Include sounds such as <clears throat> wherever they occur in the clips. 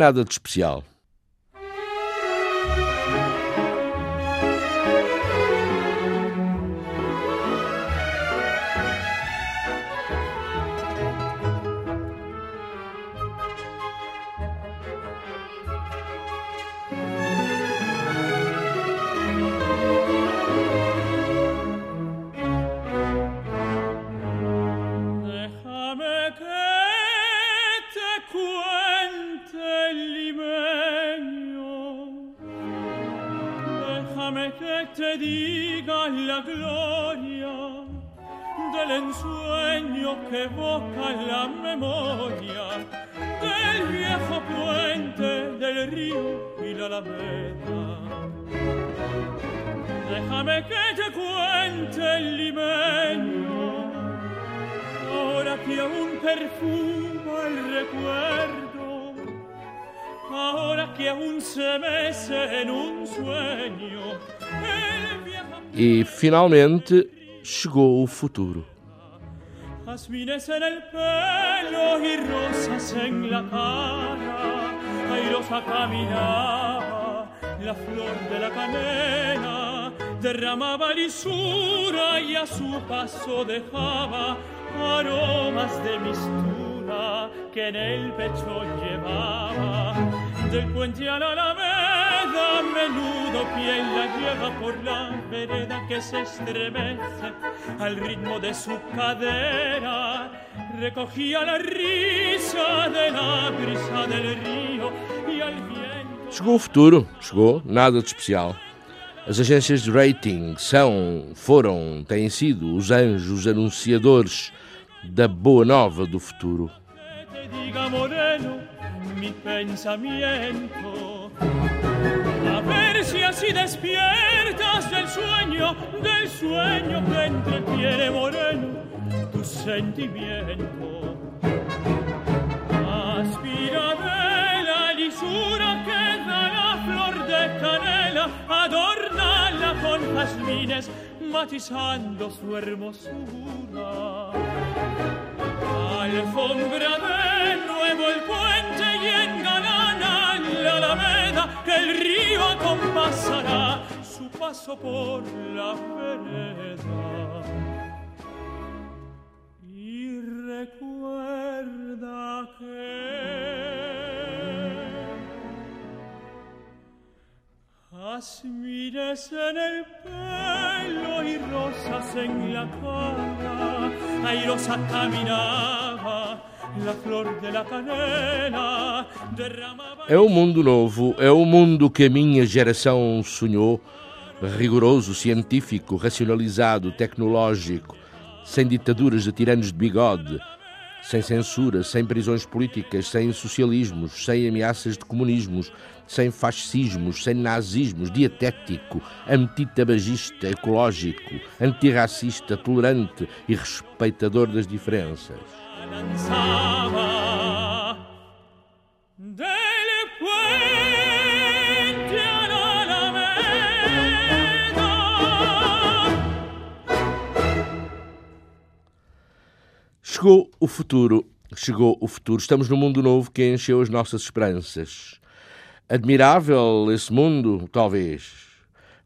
Nada de especial. Perfuma el recuerdo, ahora que aún se mece en un sueño, E finalmente chegou o futuro. jazmines en el pelo y rosas en la cara, airosa caminaba la flor de la canela, derramaba lisura y a su paso dejaba aromas de mistura que en el pecho llevaba. Del puente a la alameda, menudo pie la lleva por la vereda que se estremece al ritmo de su cadera. Recogía la risa de la brisa del río y al viento. Chegou o futuro, chegou, nada de especial. As agências de rating são, foram, têm sido os anjos anunciadores da boa nova do futuro. Aspira de lisura que da la flor de canela, adórnala con jazmines, matizando su hermosura. Alfombra de nuevo el puente y engalana la alameda que el río acompasará su paso por la vereda. Y recuerda que Jazmines en el y rosas en la airosa caminaba la flor de la canela, derramaba É o mundo novo, é o mundo que a minha geração sonhou, rigoroso, científico, racionalizado, tecnológico, sem ditaduras de tiranos de bigode, sem censura, sem prisões políticas, sem socialismos, sem ameaças de comunismos, sem fascismos, sem nazismos, dietético, antitabagista, ecológico, antirracista, tolerante e respeitador das diferenças. Chegou o futuro, chegou o futuro. Estamos num mundo novo que encheu as nossas esperanças. Admirável esse mundo, talvez,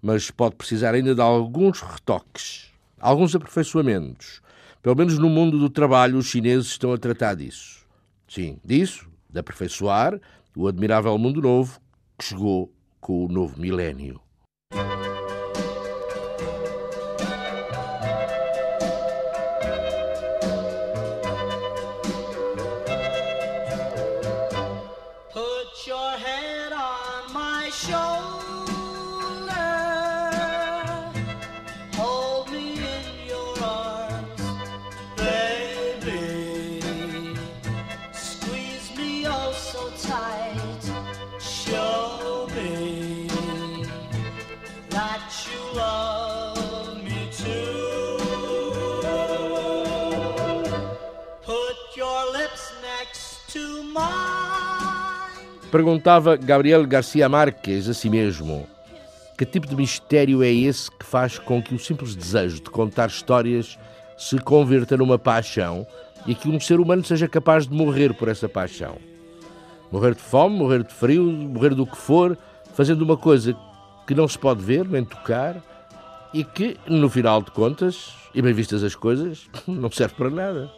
mas pode precisar ainda de alguns retoques, alguns aperfeiçoamentos. Pelo menos no mundo do trabalho, os chineses estão a tratar disso. Sim, disso, de aperfeiçoar o admirável mundo novo que chegou com o novo milénio. show. Perguntava Gabriel Garcia Marques a si mesmo: que tipo de mistério é esse que faz com que o simples desejo de contar histórias se converta numa paixão e que um ser humano seja capaz de morrer por essa paixão? Morrer de fome, morrer de frio, morrer do que for, fazendo uma coisa que não se pode ver nem tocar e que, no final de contas, e bem vistas as coisas, <laughs> não serve para nada.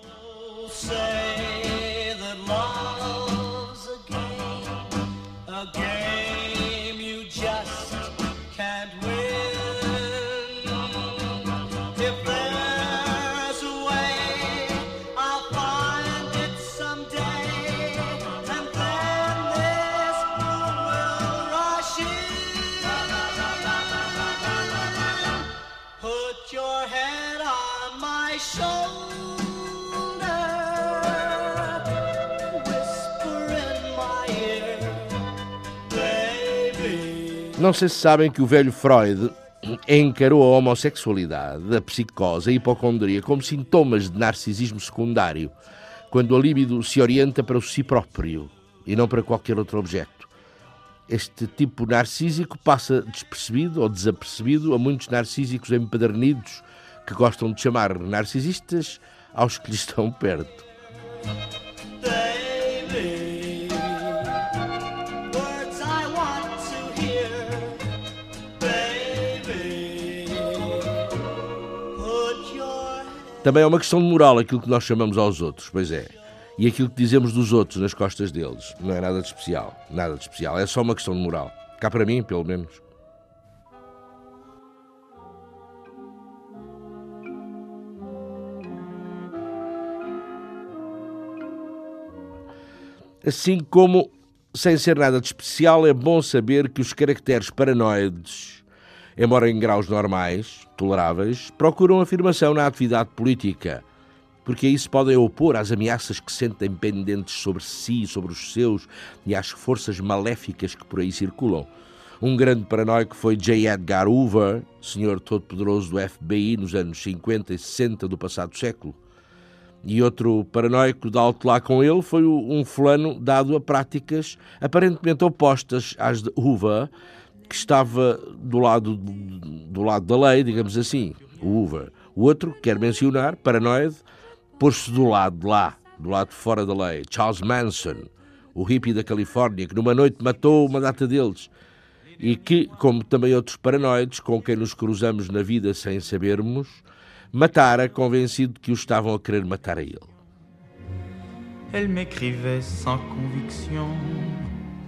Não sei se sabem que o velho Freud encarou a homossexualidade, a psicose, a hipocondria como sintomas de narcisismo secundário, quando a libido se orienta para o si próprio e não para qualquer outro objeto. Este tipo narcísico passa despercebido ou desapercebido a muitos narcísicos empedernidos que gostam de chamar narcisistas aos que lhes estão perto. Também é uma questão de moral aquilo que nós chamamos aos outros, pois é. E aquilo que dizemos dos outros nas costas deles. Não é nada de especial. Nada de especial. É só uma questão de moral. Cá para mim, pelo menos. Assim como, sem ser nada de especial, é bom saber que os caracteres paranoides embora em graus normais, toleráveis, procuram afirmação na atividade política, porque aí se podem opor às ameaças que sentem pendentes sobre si, sobre os seus e às forças maléficas que por aí circulam. Um grande paranoico foi J. Edgar Hoover, senhor todo-poderoso do FBI nos anos 50 e 60 do passado século. E outro paranoico de alto lá com ele foi um fulano dado a práticas aparentemente opostas às de Hoover, que estava do lado, do lado da lei, digamos assim, o Hoover. O outro, quer mencionar, paranoide, pôs-se do lado de lá, do lado de fora da lei. Charles Manson, o hippie da Califórnia, que numa noite matou uma data deles e que, como também outros paranoides com quem nos cruzamos na vida sem sabermos, matara convencido que o estavam a querer matar a ele. Elle m'écrivait sans conviction,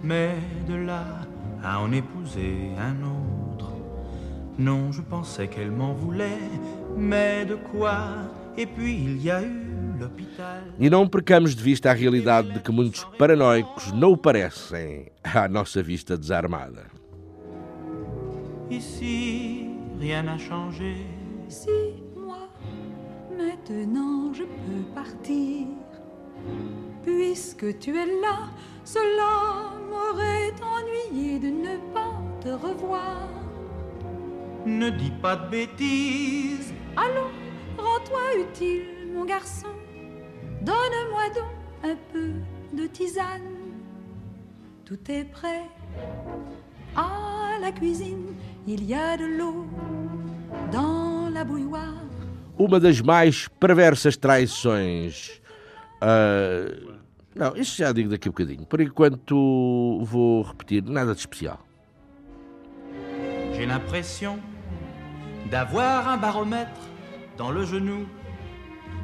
mais de là à en épouser un autre. Non, je pensais qu'elle m'en voulait, mais de quoi? Et puis il y a eu l'hôpital. E não percamos de vista a realidade de que muitos paranoicos não parecem à nossa vista desarmada. Ici, rien n'a changé. Si, moi, maintenant je peux partir. Puisque tu es là, cela m'aurait ennuyé de ne pas te revoir. Ne dis pas de bêtises. Allons, rends-toi utile, mon garçon. Donne-moi donc un peu de tisane. Tout est prêt. À la cuisine, il y a de l'eau dans la bouilloire. Uma das mais perversas traições uh, Não, isso já digo daqui a um bocadinho. Por enquanto vou repetir, nada de especial. J'ai l'impression d'avoir un baromètre dans le genou.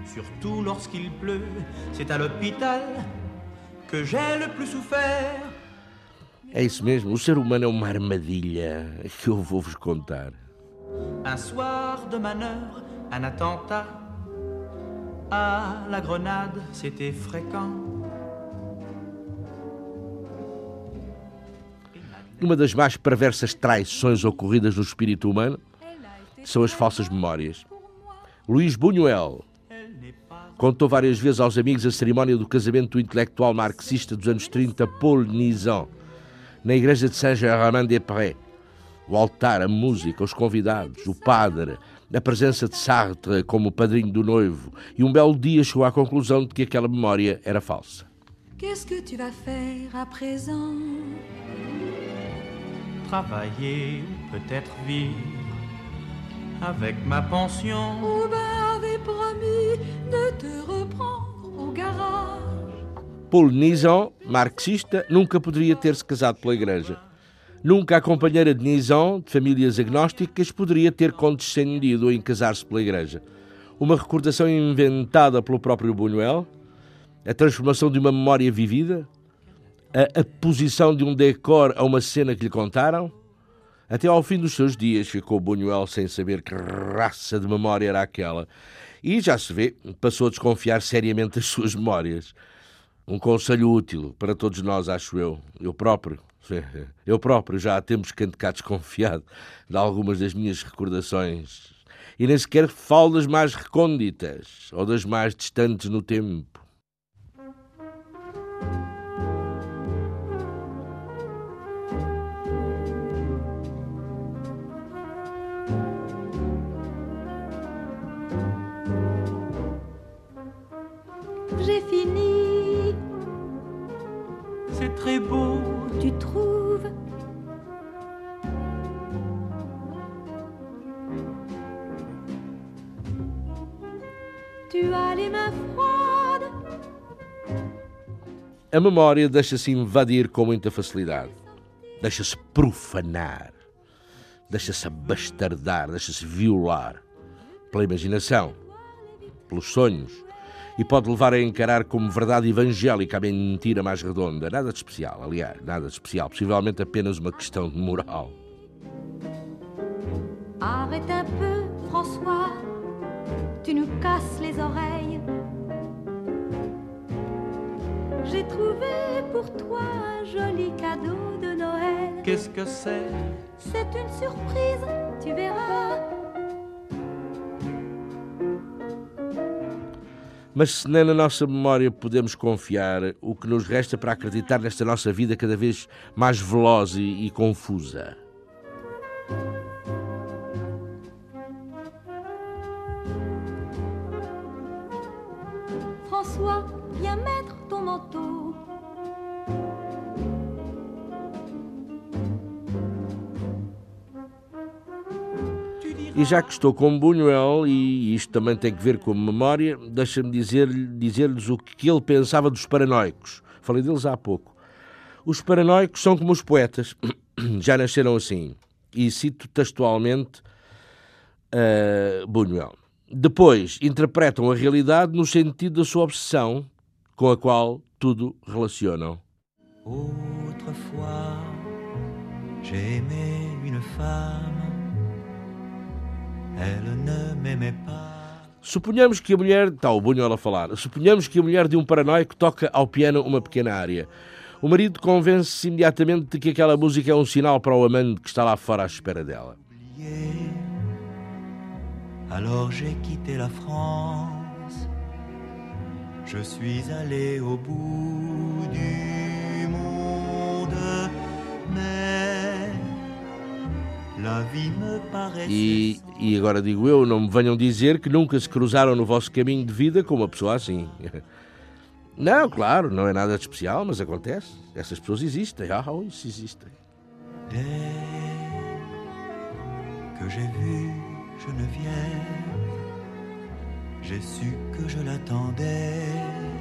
Surtout lorsqu'il pleut, c'est à l'hôpital que j'ai le plus souffert. É isso mesmo, o ser humano é uma armadilha que eu vou vos contar. Un soir de manœuvre, un attentat à la grenade, c'était fréquent. Uma das mais perversas traições ocorridas no espírito humano são as falsas memórias. Luís Buñuel contou várias vezes aos amigos a cerimónia do casamento do intelectual marxista dos anos 30, Paul Nizan, na igreja de Saint-Germain-des-Prés. O altar, a música, os convidados, o padre, a presença de Sartre como padrinho do noivo, e um belo dia chegou à conclusão de que aquela memória era falsa. Qu'est-ce que tu vas faire à présent Travailler ou peut-être vivre avec ma pension. Aubin avait promis de te reprendre au garage. Paul Nizon, marxista, nunca poderia ter-se casado pela Igreja. Nunca a companheira de Nizon, de famílias agnósticas, poderia ter condescendido em casar-se pela Igreja. Uma recordação inventada pelo próprio Buñuel, a transformação de uma memória vivida, a, a posição de um decor a uma cena que lhe contaram. Até ao fim dos seus dias ficou Buñuel sem saber que raça de memória era aquela. E já se vê, passou a desconfiar seriamente das suas memórias. Um conselho útil para todos nós, acho eu. Eu próprio, eu próprio já há tempos que ando cá desconfiado de algumas das minhas recordações. E nem sequer falo das mais recônditas ou das mais distantes no tempo. Très beau, tu trouves Tu as les mains froides, A memória deixa-se invadir com muita facilidade. Deixa-se profanar. Deixa-se abastardar. Deixa-se violar. Pela imaginação. Pelos sonhos. E pode levar a encarar como verdade evangélica a mentira mais redonda. Nada de especial, aliás, nada de especial. Possivelmente apenas uma questão de moral. arrête un peu, François. Tu nous casses les oreilles. J'ai trouvé pour toi un joli cadeau de Noël. qu'est-ce que c'est C'est une surprise, tu verras. Mas se nem na nossa memória podemos confiar, o que nos resta para acreditar nesta nossa vida cada vez mais veloz e, e confusa? François, viens mettre ton manteau. E já que estou com Buñuel, e isto também tem que ver com a memória, deixa-me dizer-lhe- dizer-lhes o que ele pensava dos paranoicos. Falei deles há pouco. Os paranoicos são como os poetas, <clears throat> já nasceram assim. E cito textualmente uh, Buñuel. Depois interpretam a realidade no sentido da sua obsessão, com a qual tudo relacionam. Autrefois, j'ai aimé une femme. Suponhamos que a mulher. Está o Buñuel a falar. Suponhamos que a mulher de um paranoico toca ao piano uma pequena área. O marido convence-se imediatamente de que aquela música é um sinal para o amante que está lá fora à espera dela. Alors j'ai quitté la France. Je suis allé au bout du E, e agora digo eu, não me venham dizer que nunca se cruzaram no vosso caminho de vida com uma pessoa assim. <laughs> Não, claro, não é nada de especial, mas acontece. Essas pessoas existem. Ah, isso existem. Dès que j'ai vu Geneviève, j'ai su que je l'attendais.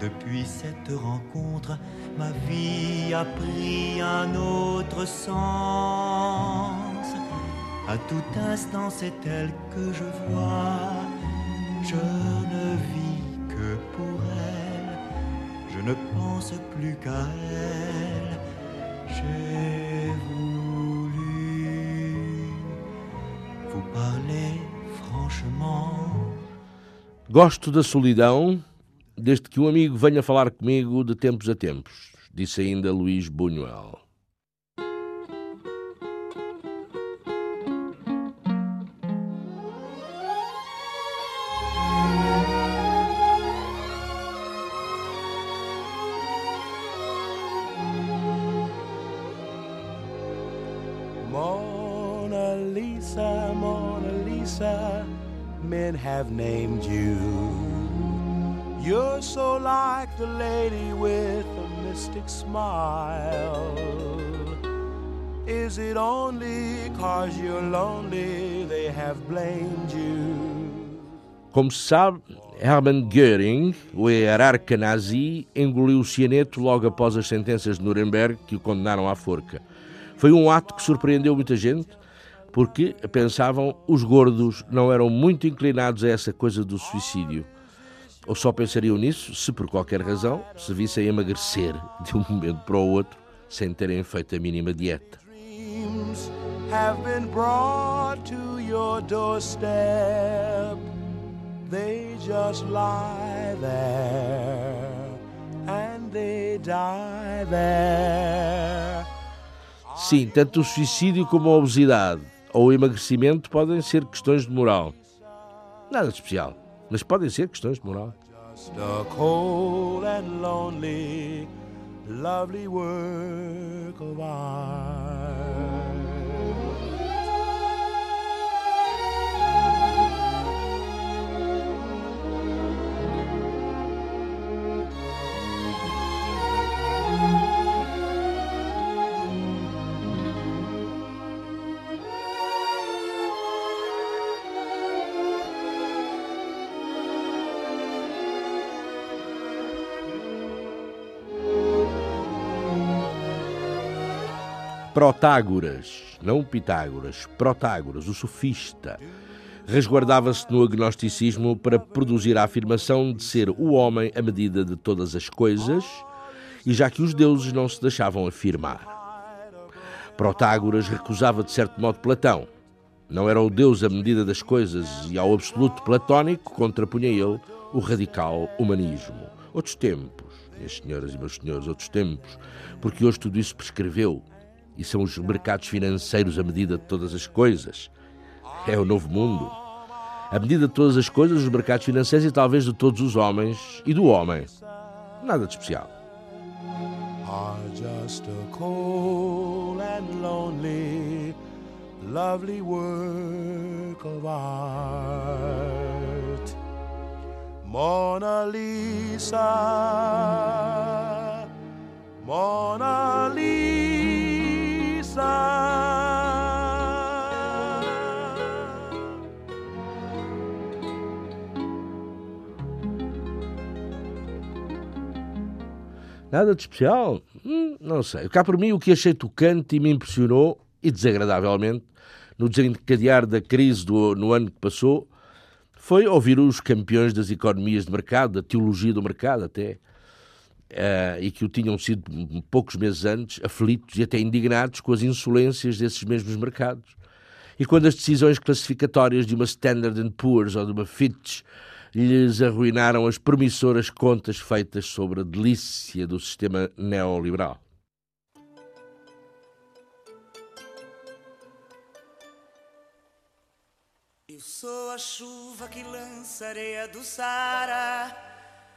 Depuis cette rencontre, ma vie a pris un autre sens. À tout instant, c'est elle que je vois. Je ne vis que pour elle. Je ne pense plus qu'à elle. J'ai voulu vous parler franchement. Gosto da solidão, desde que um amigo venha falar comigo de tempos a tempos, disse ainda Luís Buñuel. Mona Lisa, Mona Lisa, men have named you. You're so like the lady with a mystic smile. Is it only cause you're lonely they have blamed you? Como se sabe, Hermann Göring, o hierarca nazi, engoliu o cianeto logo após as sentenças de Nuremberg que o condenaram à forca. Foi um ato que surpreendeu muita gente, porque pensavam os gordos não eram muito inclinados a essa coisa do suicídio. Ou só pensariam nisso se, por qualquer razão, se vissem emagrecer de um momento para o outro sem terem feito a mínima dieta. Sim, tanto o suicídio como a obesidade ou o emagrecimento podem ser questões de moral. Nada de especial, mas podem ser questões de moral. Lonely, lovely work of art. Protágoras, não Pitágoras, Protágoras, o sofista, resguardava-se no agnosticismo para produzir a afirmação de ser o homem a medida de todas as coisas, e já que os deuses não se deixavam afirmar. Protágoras recusava de certo modo Platão. Não era o Deus a medida das coisas e ao absoluto platónico contrapunha ele o radical humanismo. Outros tempos, minhas senhoras e meus senhores, outros tempos, porque hoje tudo isso prescreveu e são os mercados financeiros a medida de todas as coisas. É o novo mundo. A medida de todas as coisas, os mercados financeiros e talvez de todos os homens e do homem. Nada de especial. just a cold and lonely, lovely work of art. Mona Lisa, Mona Lisa. Nada de especial? Hum, não sei. Cá por mim, o que achei tocante e me impressionou, e desagradavelmente, no desencadear da crise do, no ano que passou, foi ouvir os campeões das economias de mercado, da teologia do mercado até, eh, e que o tinham sido poucos meses antes, aflitos e até indignados com as insolências desses mesmos mercados. E quando as decisões classificatórias de uma Standard Poor's ou de uma Fitch lhes arruinaram as promissoras contas feitas sobre a delícia do sistema neoliberal. Eu sou a chuva que lança areia do Sara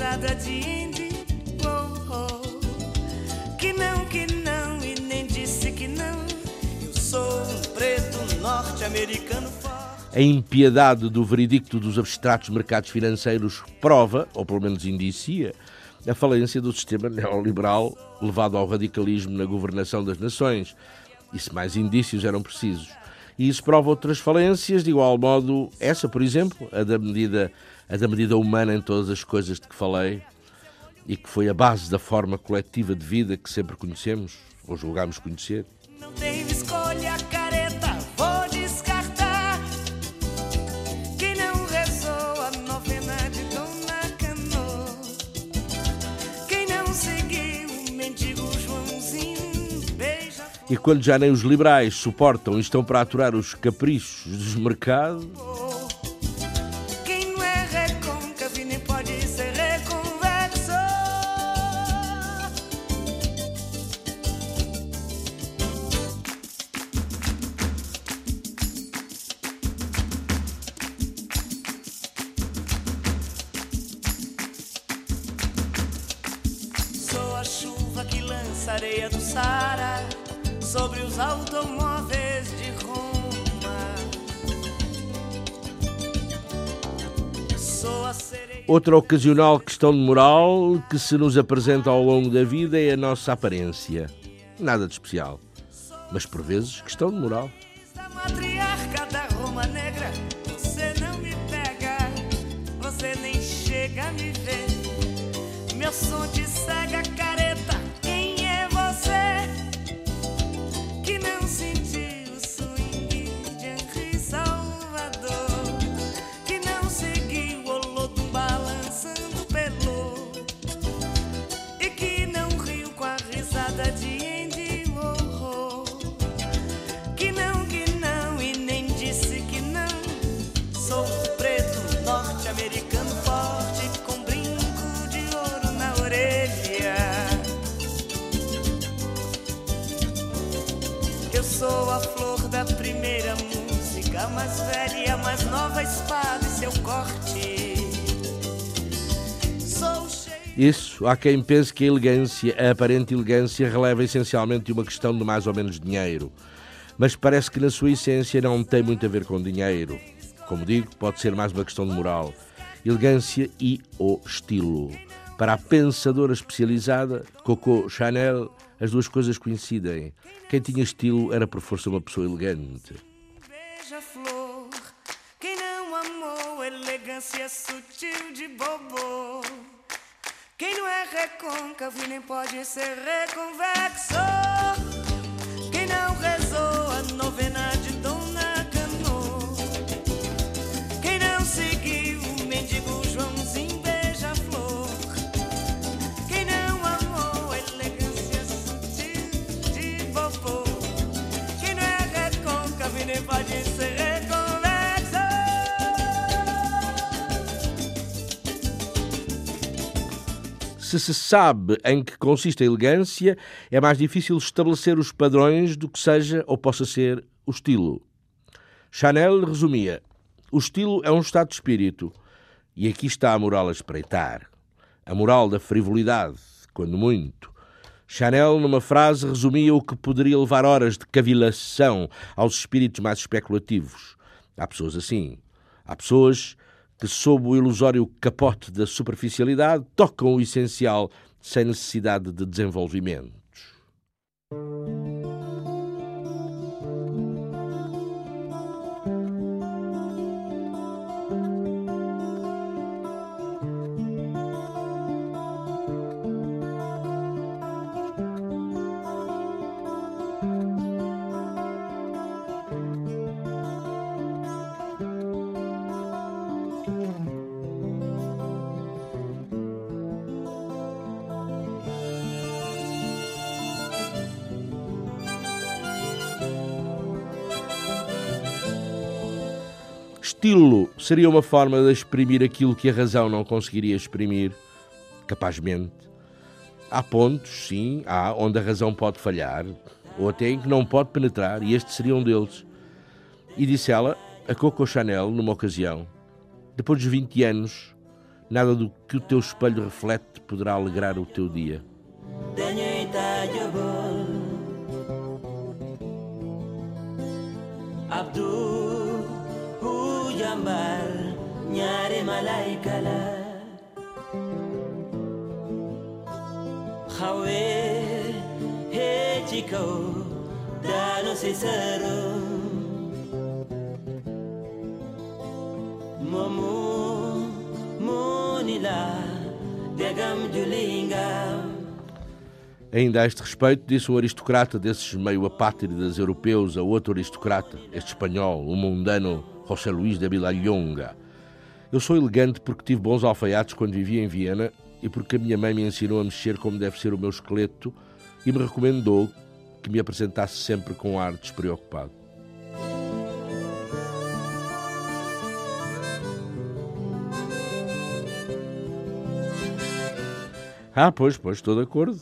com a risada de? Oh, oh. Que não, que não e nem disse que não. Eu sou um preto norte-americano. A impiedade do veredicto dos abstratos mercados financeiros prova, ou pelo menos indicia, a falência do sistema neoliberal levado ao radicalismo na governação das nações. E se mais indícios eram precisos. E isso prova outras falências, de igual modo, essa, por exemplo, a da medida, a da medida humana em todas as coisas de que falei e que foi a base da forma coletiva de vida que sempre conhecemos ou julgámos conhecer. Não teve escolha, careta, vou descartar. Que não rezou a novena de Dona Quem não seguiu o mendigo Joãozinho, beija. E quando já nem os liberais suportam e estão para aturar os caprichos dos mercados. Outra ocasional questão de moral que se nos apresenta ao longo da vida é a nossa aparência. Nada de especial, mas por vezes questão de moral. Eu sou a flor da primeira música, mais velha, mais nova espada e seu corte. Sou. Isso, há quem pense que a elegância, a aparente elegância, releva essencialmente uma questão de mais ou menos dinheiro. Mas parece que na sua essência não tem muito a ver com dinheiro. Como digo, pode ser mais uma questão de moral. Elegância e ou estilo. Para a pensadora especializada, Coco Chanel, as duas coisas coincidem. Quem tinha estilo era por força uma pessoa elegante. beija-flor. Quem não amou elegância sutil de bobo. Quem não é recôncavo e nem pode ser reconvexo. Se se sabe em que consiste a elegância, é mais difícil estabelecer os padrões do que seja ou possa ser o estilo. Chanel resumia: o estilo é um estado de espírito, e aqui está a moral a espreitar. A moral da frivolidade, quando muito. Chanel, numa frase, resumia o que poderia levar horas de cavilação aos espíritos mais especulativos. Há pessoas assim. Há pessoas que, sob o ilusório capote da superficialidade, tocam o essencial sem necessidade de desenvolvimentos. Seria uma forma de exprimir aquilo que a razão não conseguiria exprimir, capazmente. Há pontos, sim, há onde a razão pode falhar, ou até em que não pode penetrar, e este seria um deles. E disse ela, a Coco Chanel, numa ocasião, depois dos 20 anos, nada do que o teu espelho reflete poderá alegrar o teu dia. Sëru momu muni la degam julingam Ainda a este respeito, disse um aristocrata desses meio apátridas europeus a outro aristocrata, este espanhol, o mundano José Luís de Villalonga. Eu sou elegante porque tive bons alfaiates quando vivia em Viena e porque a minha mãe me ensinou a mexer como deve ser o meu esqueleto e me recomendou que me apresentasse sempre com ar despreocupado. Ah, pois, pois, estou de acordo.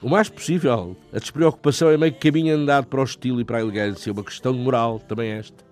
O mais possível. A despreocupação é meio caminho andado para o estilo e para a elegância. Uma questão de moral, também esta.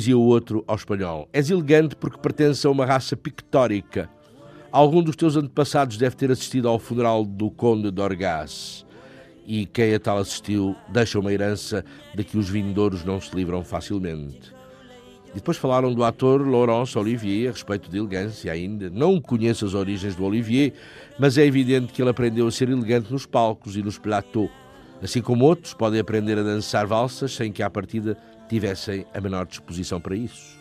Dizia o outro ao espanhol, és elegante porque pertences a uma raça pictórica. Algum dos teus antepassados deve ter assistido ao funeral do Conde de Orgaz. E quem a tal assistiu deixa uma herança de que os vindouros não se livram facilmente. E depois falaram do ator Laurence Olivier a respeito de elegância ainda. Não conheço as origens do Olivier, mas é evidente que ele aprendeu a ser elegante nos palcos e nos plateaux. Assim como outros podem aprender a dançar valsas sem que à partida tivessem a menor disposição para isso.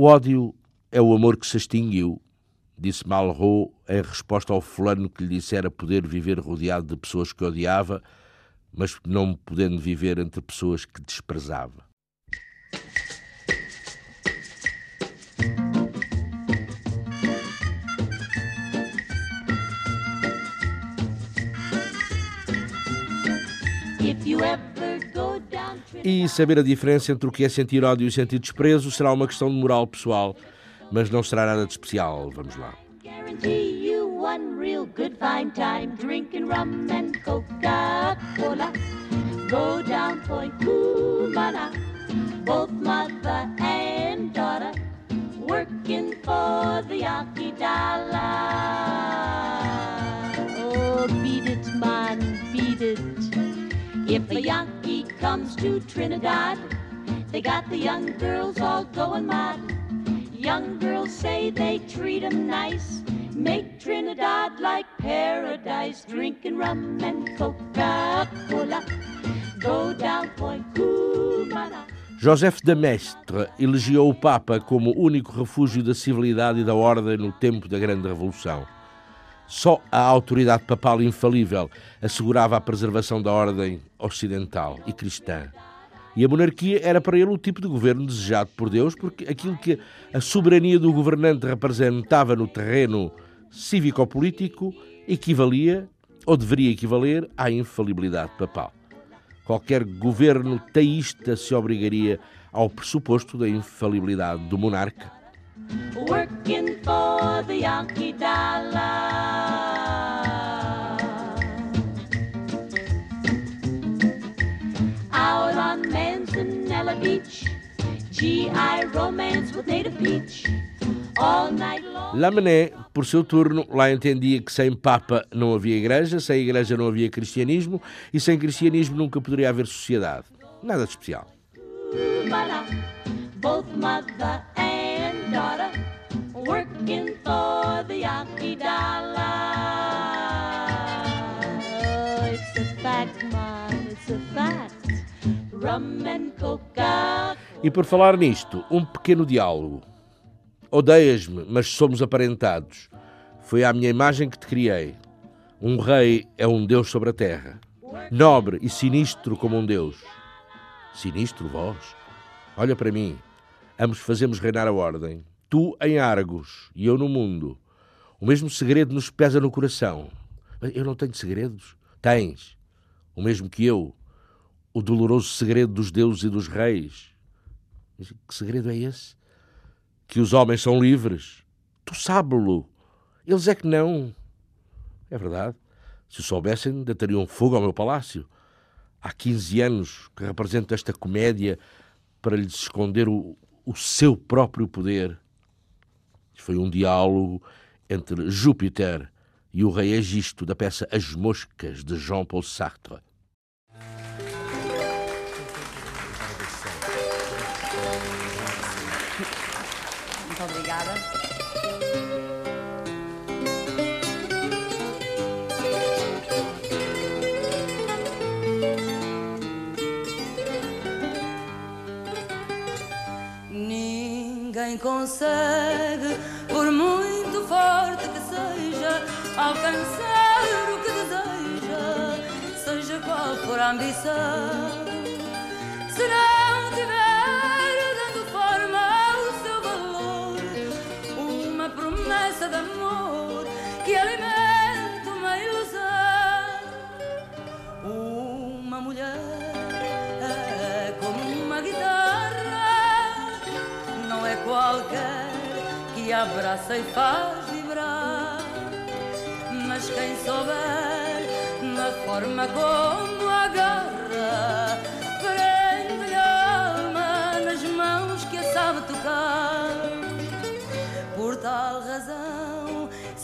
O ódio é o amor que se extinguiu, disse Malraux em resposta ao fulano que lhe dissera poder viver rodeado de pessoas que odiava, mas não podendo viver entre pessoas que desprezava. If you ever E saber a diferença entre o que é sentir ódio e sentir desprezo será uma questão de moral pessoal, mas não será nada de especial. Vamos lá. Oh. If comes to Trinidad, they got the young girls all going mad. Young girls say they treat 'em nice, make Trinidad like paradise, drinking rum and Coca-Cola. Go down Point Cumana. Joseph de Maistre o Papa como único refúgio da civilidade e da ordem no tempo da Grande Revolução. Só a autoridade papal infalível assegurava a preservação da ordem ocidental e cristã. E a monarquia era para ele o tipo de governo desejado por Deus, porque aquilo que a soberania do governante representava no terreno cívico-político equivalia, ou deveria equivaler, à infalibilidade papal. Qualquer governo teísta se obrigaria ao pressuposto da infalibilidade do monarca. working for the Yankee dollar. Beach, GI romance with Native Peach. All night long. Lamennais, por seu turno, lá entendia que sem Papa não havia Igreja, sem Igreja não havia cristianismo e sem cristianismo nunca poderia haver sociedade. Nada de especial. Cumana, both mother and daughter, working for the Yankee dollar. It's a fact, man, E por falar nisto, um pequeno diálogo. Odeias-me, mas somos aparentados. Foi à minha imagem que te criei. Um rei é um deus sobre a terra. Nobre e sinistro como um deus. Sinistro vós? Olha para mim. Ambos fazemos reinar a ordem. Tu em Argos e eu no mundo. O mesmo segredo nos pesa no coração. Eu não tenho segredos? Tens. O mesmo que eu. O doloroso segredo dos deuses e dos reis. Que segredo é esse? Que os homens são livres. Tu sabes-lo. Eles é que não. É verdade. Se o soubessem, deitariam fogo ao meu palácio. Há 15 anos que represento esta comédia para lhes esconder o, o seu próprio poder. Foi um diálogo entre Júpiter e o rei Egisto da peça As Moscas de Jean-Paul Sartre. Muito obrigada. Ninguém consegue, por muito forte que seja, alcançar o que deseja, seja qual for a ambição. Promessa de amor que alimenta uma ilusão. Uma mulher é como uma guitarra, não é qualquer que abraça e faz vibrar. Mas quem souber na forma como agarra, prende-lhe a alma nas mãos que a sabe tocar.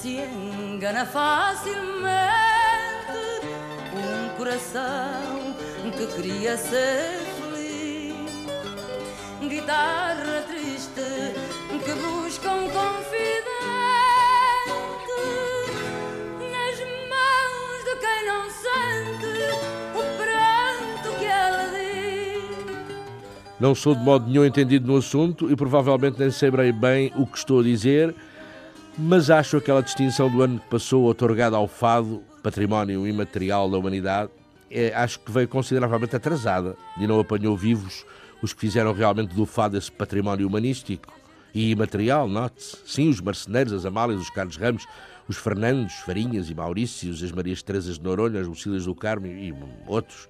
Se engana facilmente um coração que queria ser feliz. Guitarra triste que busca um confidente nas mãos de quem não sente o pranto que ela diz. Não sou de modo nenhum entendido no assunto e provavelmente nem saberei bem o que estou a dizer, mas acho aquela distinção do ano que passou otorgada ao fado, património imaterial da humanidade, é, acho que veio consideravelmente atrasada e não apanhou vivos os que fizeram realmente do fado esse património humanístico e imaterial, note-se. Sim, os marceneiros, as Amálias, os Carlos Ramos, os Fernandos, Farinhas e Maurícios, as Marias Teresas de Noronha, as Lucílias do Carmo e outros.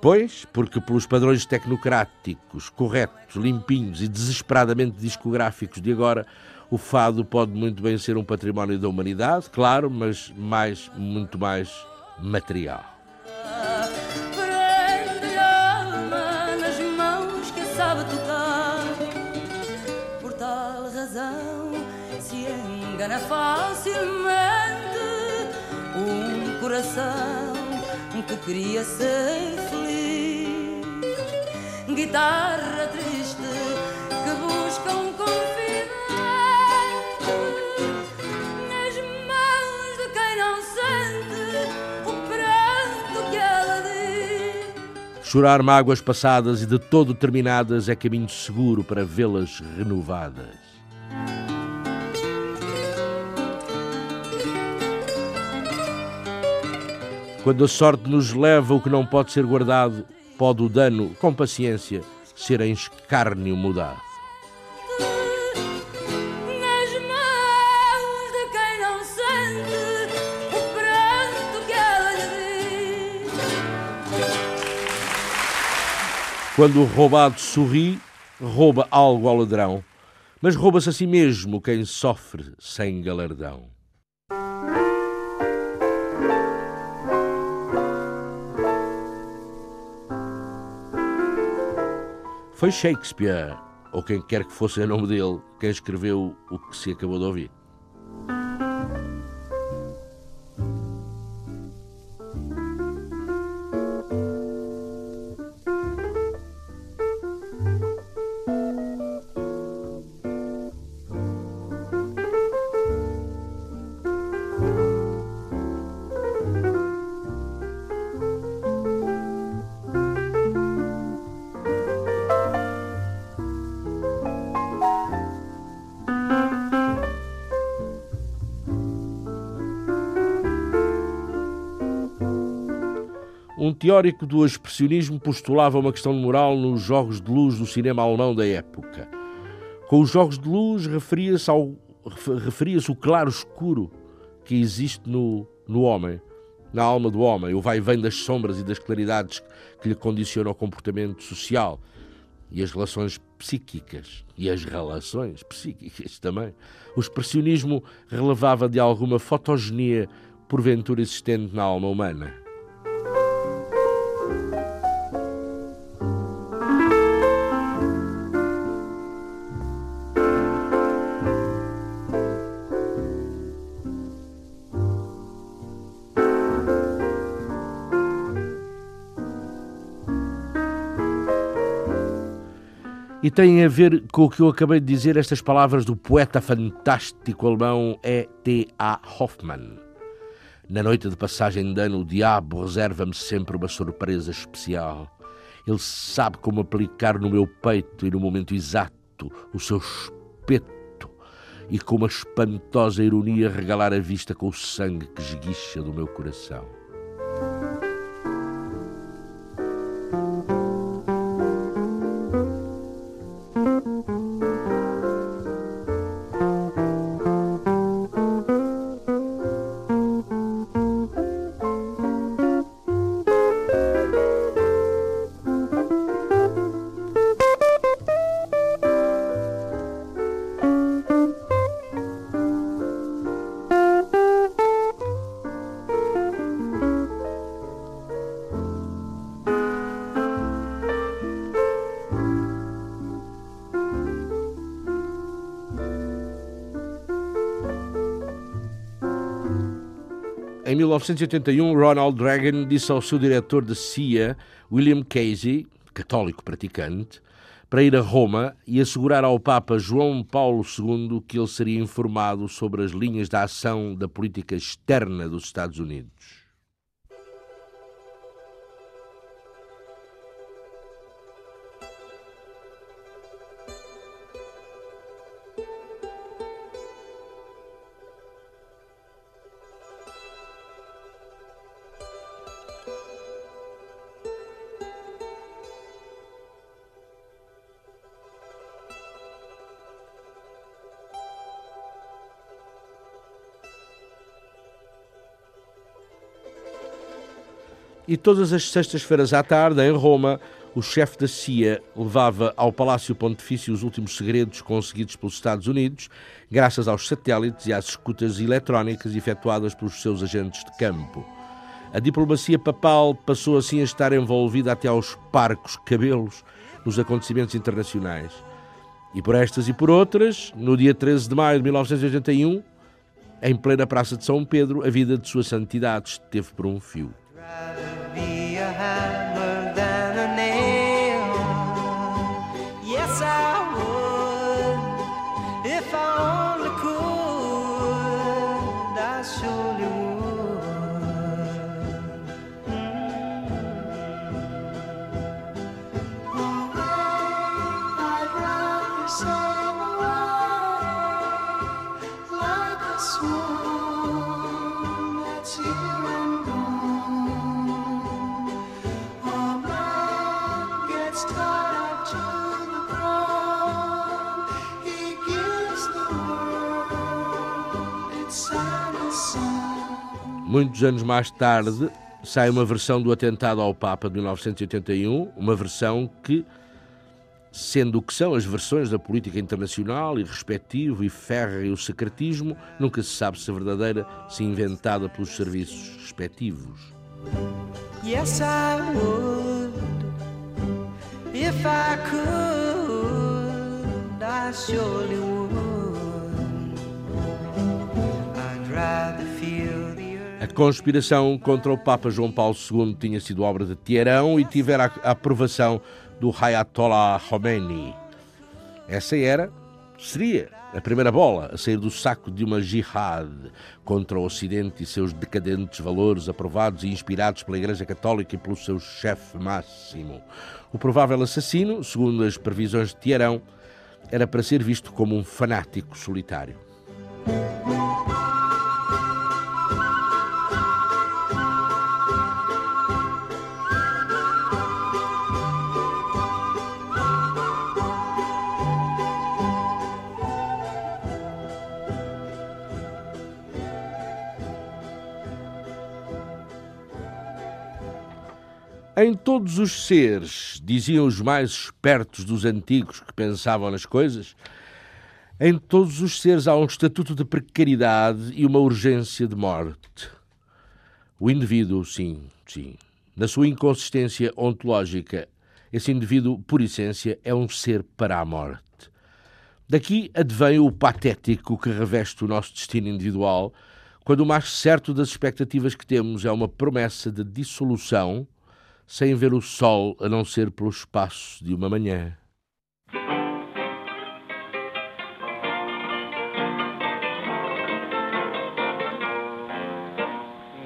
Pois, porque pelos padrões tecnocráticos, corretos, limpinhos e desesperadamente discográficos de agora, o fado pode muito bem ser um património da humanidade, claro, mas mais, muito mais material. Prende a alma nas mãos que sabe tocar. Por tal razão se engana facilmente um coração que queria ser feliz. Guitarra triste que busca um confidente Chorar mágoas passadas e de todo terminadas é caminho seguro para vê-las renovadas. Quando a sorte nos leva o que não pode ser guardado, pode o dano, com paciência, ser em escárnio mudado. Quando o roubado sorri, rouba algo ao ladrão, mas rouba-se a si mesmo quem sofre sem galardão. Foi Shakespeare, ou quem quer que fosse o nome dele, quem escreveu o que se acabou de ouvir. Teórico do expressionismo postulava uma questão moral nos jogos de luz do cinema alemão da época. Com os jogos de luz referia-se ao referia-se o claro escuro que existe no, no homem, na alma do homem, o vai vem das sombras e das claridades que lhe condicionam o comportamento social e as relações psíquicas e as relações psíquicas também. O expressionismo relevava de alguma fotogenia porventura existente na alma humana. Têm a ver com o que eu acabei de dizer, estas palavras do poeta fantástico alemão E.T.A. Hoffmann. Na noite de passagem de ano, o diabo reserva-me sempre uma surpresa especial. Ele sabe como aplicar no meu peito e no momento exato o seu espeto e com uma espantosa ironia regalar a vista com o sangue que esguicha do meu coração. Em 1981, Ronald Reagan disse ao seu diretor de CIA, William Casey, católico praticante, para ir a Roma e assegurar ao Papa João Paulo II que ele seria informado sobre as linhas de ação da política externa dos Estados Unidos. E todas as sextas-feiras à tarde, em Roma, o chefe da CIA levava ao Palácio Pontifício os últimos segredos conseguidos pelos Estados Unidos, graças aos satélites e às escutas eletrónicas efetuadas pelos seus agentes de campo. A diplomacia papal passou assim a estar envolvida até aos parcos cabelos nos acontecimentos internacionais. E por estas e por outras, no dia 13 de maio de 1981, em plena Praça de São Pedro, a vida de Sua Santidade esteve por um fio. Muitos anos mais tarde, sai uma versão do atentado ao Papa de 1981, uma versão que, sendo o que são as versões da política internacional, irrespectivo e férreo secretismo, nunca se sabe se verdadeira, se inventada pelos serviços respectivos. Yes, I would. If I could, I surely would. I'd rather feel a conspiração contra o Papa João Paulo II tinha sido obra de Teherão e tivera a aprovação do Ayatollah Khomeini. Essa era, seria, a primeira bola a sair do saco de uma jihad contra o Ocidente e seus decadentes valores aprovados e inspirados pela Igreja Católica e pelo seu chefe máximo. O provável assassino, segundo as previsões de Teherão, era para ser visto como um fanático solitário. Em todos os seres, diziam os mais espertos dos antigos que pensavam nas coisas, em todos os seres há um estatuto de precariedade e uma urgência de morte. O indivíduo, sim, sim, na sua inconsistência ontológica, esse indivíduo, por essência, é um ser para a morte. Daqui advém o patético que reveste o nosso destino individual, quando o mais certo das expectativas que temos é uma promessa de dissolução sem ver o sol a não ser pelo espaço de uma manhã.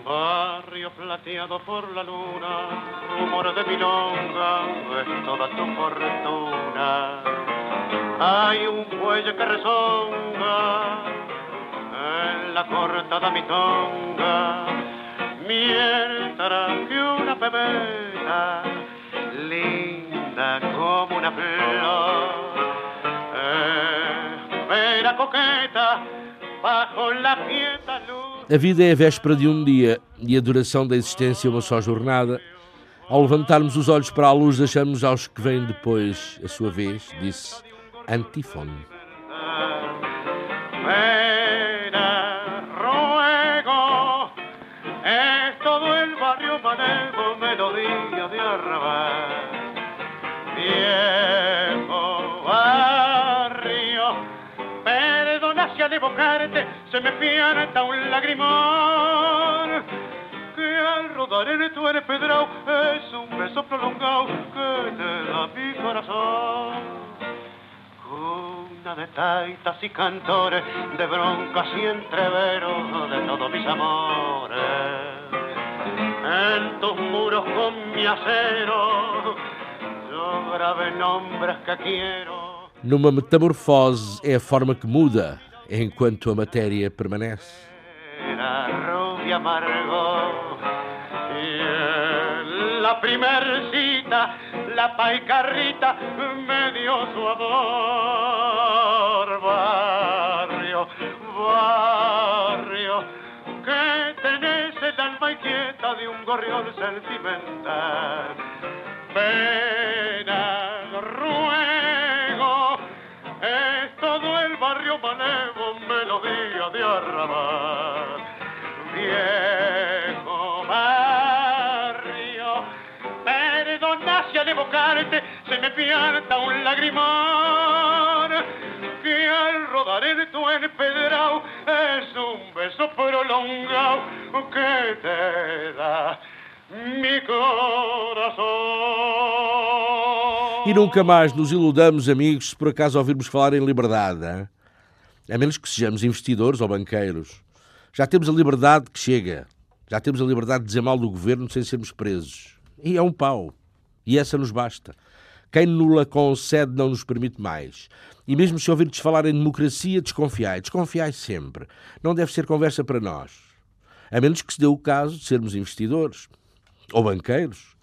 Barrio plateado por la luna, rumor de milonga, es toda tu fortuna. Hay un cuello que rezonga en la cortada mitonga, mientras que una pebeta linda como una flor, espera coqueta bajo la quieta luz. A vida é a véspera de um dia e a duração da existência é uma só jornada. Ao levantarmos os olhos para a luz, deixamos aos que vêm depois a sua vez, disse Antífone. Pena, Viejo barrio, perdona si al evocarte se me pianta un lagrimón. Que al rodar en tu empedrado es un beso prolongado que te da mi corazón cuna de taitas y cantores, de broncas y entreveros de todos mis amores. En tus muros con mi acero, yo grabé nombres que quiero. Numa metamorfose é a forma que muda enquanto a matéria permanece. Era rubia amargo y la primer cita la paicarrita me dio su amor. Barrio, barrio, que inquieta de un gorrión sentimental. Pena, ruego, es todo el barrio manevo, melodía de arrabal. Viejo barrio, perdona si al evocarte se me pierda un lagrimón tu es un beso prolongado que te da mi corazón. E nunca mais nos iludamos, amigos, se por acaso ouvirmos falar em liberdade. A menos que sejamos investidores ou banqueiros. Já temos a liberdade que chega. Já temos a liberdade de dizer mal do governo sem sermos presos. E é um pau. E essa nos basta. Quem nula concede não nos permite mais. E mesmo se ouvirdes falar em democracia, desconfiai. Desconfiai sempre. Não deve ser conversa para nós. A menos que se dê o caso de sermos investidores. Ou banqueiros.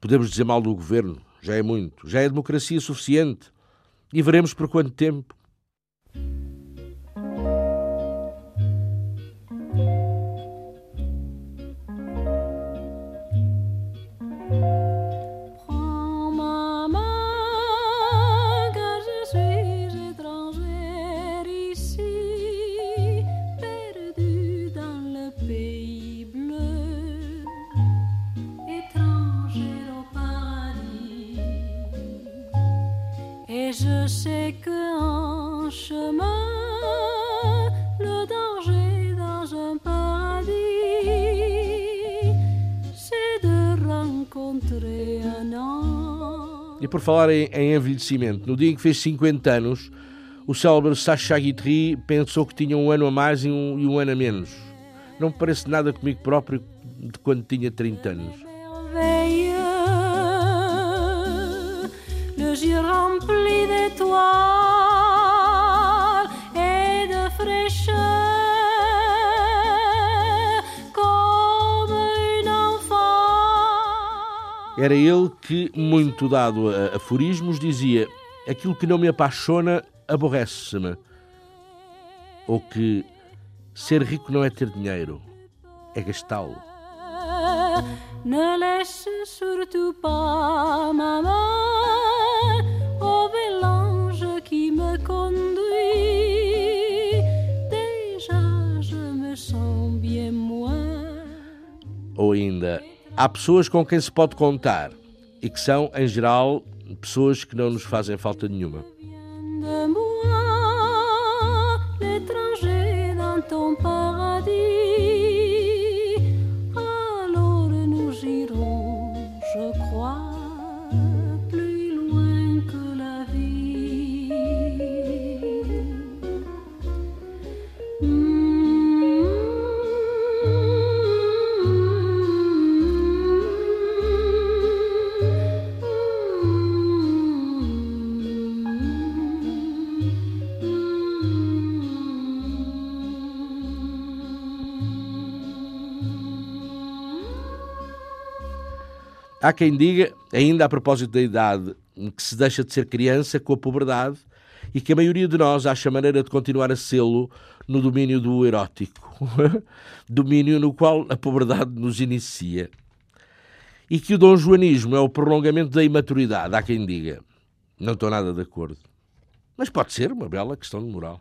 Podemos dizer mal do governo. Já é muito. Já é democracia suficiente. E veremos por quanto tempo. Por falar em, em envelhecimento, no dia em que fez 50 anos, o célebre Sacha Guitry pensou que tinha um ano a mais e um, e um ano a menos. Não me parece nada comigo próprio de quando tinha 30 anos. Era ele que, muito dado a aforismos, dizia: Aquilo que não me apaixona aborrece-me. Ou que ser rico não é ter dinheiro, é gastá-lo. Ne laisse surtout pas ma main au mélange qui me conduit. Déjà je me sens bien moins. Ou ainda, há pessoas com quem se pode contar e que são, em geral, pessoas que não nos fazem falta nenhuma. Há quem diga, ainda a propósito da idade, que se deixa de ser criança com a puberdade e que a maioria de nós acha maneira de continuar a sê-lo no domínio do erótico, <laughs> domínio no qual a puberdade nos inicia. E que o dom joanismo é o prolongamento da imaturidade, há quem diga. Não estou nada de acordo. Mas pode ser uma bela questão de moral.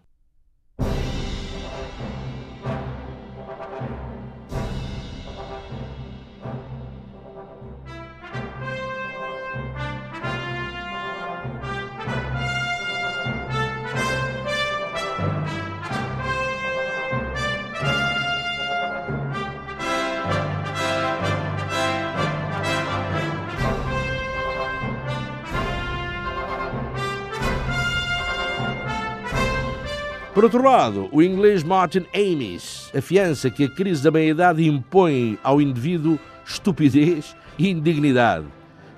Por outro lado, o inglês Martin Amis afiança que a crise da meia-idade impõe ao indivíduo estupidez e indignidade.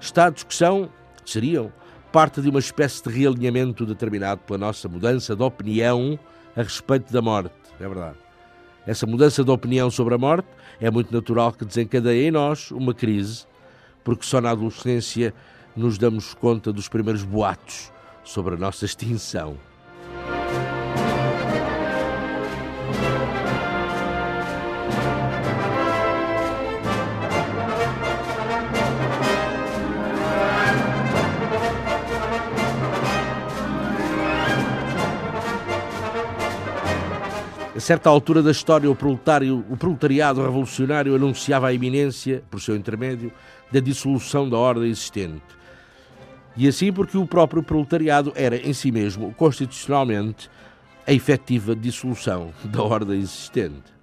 Estados que são, seriam, parte de uma espécie de realinhamento determinado pela nossa mudança de opinião a respeito da morte. É verdade. Essa mudança de opinião sobre a morte é muito natural que desencadeie em nós uma crise, porque só na adolescência nos damos conta dos primeiros boatos sobre a nossa extinção. Certa altura da história, o, proletário, o proletariado revolucionário anunciava a iminência, por seu intermédio, da dissolução da ordem existente. E assim porque o próprio proletariado era, em si mesmo, constitucionalmente, a efetiva dissolução da ordem existente.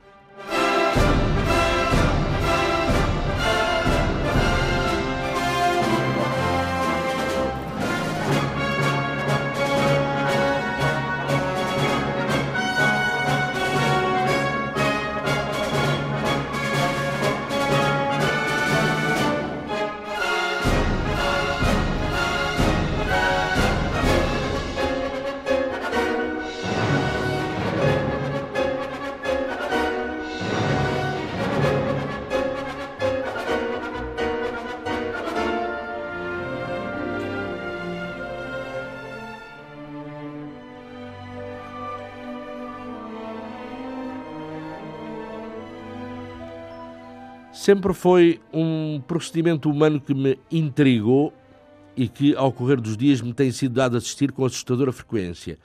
Sempre foi um procedimento humano que me intrigou e que, ao correr dos dias, me tem sido dado assistir com assustadora frequência.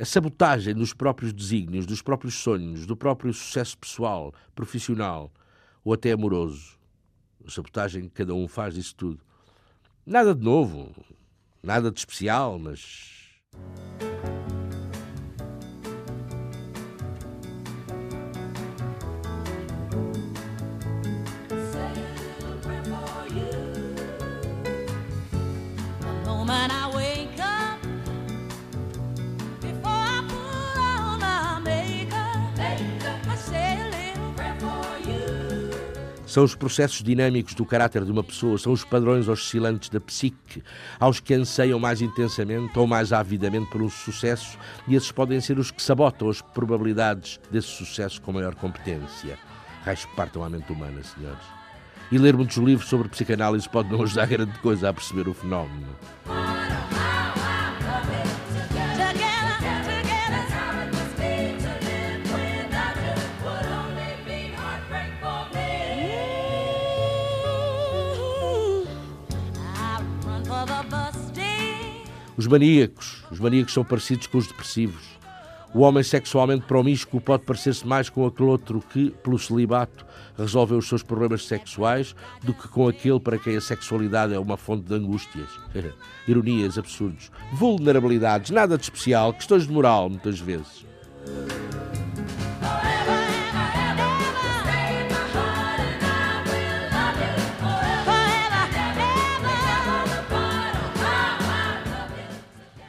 A sabotagem dos próprios desígnios, dos próprios sonhos, do próprio sucesso pessoal, profissional ou até amoroso. A sabotagem que cada um faz disso tudo. Nada de novo, nada de especial, mas. São os processos dinâmicos do caráter de uma pessoa, são os padrões oscilantes da psique, aos que anseiam mais intensamente ou mais avidamente por um sucesso, e esses podem ser os que sabotam as probabilidades desse sucesso com maior competência. Raios partam à mente humana, senhores. E ler muitos livros sobre psicanálise pode não ajudar grande coisa a perceber o fenómeno. Os maníacos. Os maníacos são parecidos com os depressivos. O homem sexualmente promíscuo pode parecer-se mais com aquele outro que, pelo celibato, resolveu os seus problemas sexuais do que com aquele para quem a sexualidade é uma fonte de angústias. <laughs> Ironias, absurdos. Vulnerabilidades, nada de especial, questões de moral, muitas vezes.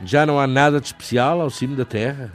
Já não há nada de especial ao cimo da terra?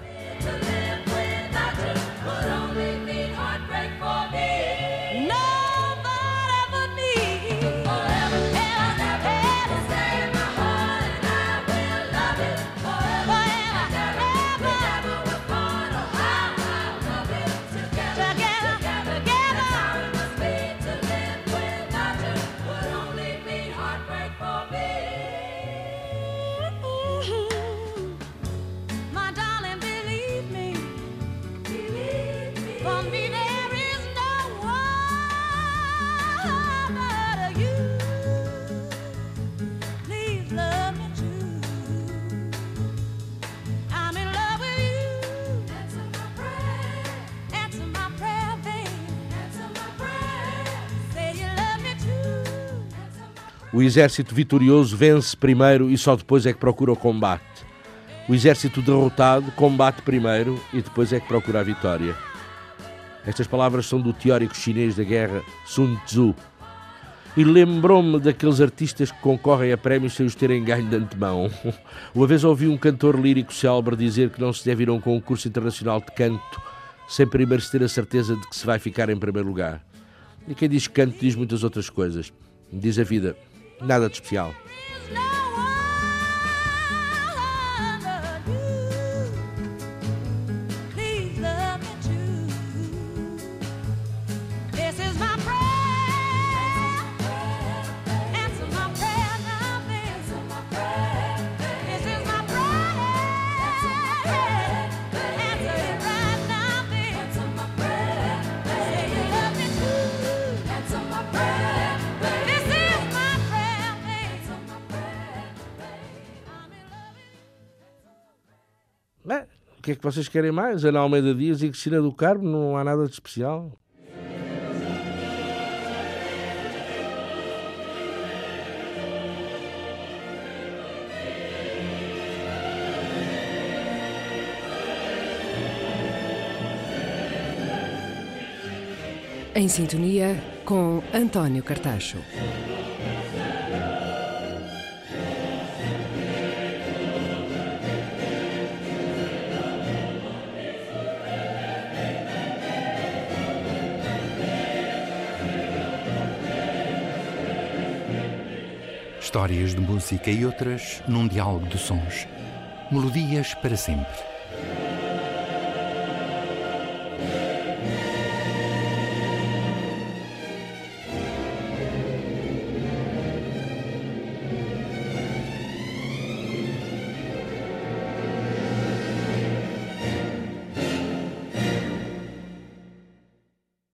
Exército vitorioso vence primeiro e só depois é que procura o combate. O exército derrotado combate primeiro e depois é que procura a vitória. Estas palavras são do teórico chinês da guerra Sun Tzu. E lembrou-me daqueles artistas que concorrem a prémios sem os terem ganho de antemão. <laughs> Uma vez ouvi um cantor lírico célebre dizer que não se deve ir a um concurso internacional de canto sem primeiro se ter a certeza de que se vai ficar em primeiro lugar. E quem diz canto diz muitas outras coisas. Diz a vida, nada de especial. Que é que vocês querem mais? Ana Almeida Dias e Cristina do Carmo, não há nada de especial. Em sintonia com António Cartacho. Histórias de música e outras num diálogo de sons. Melodias para sempre.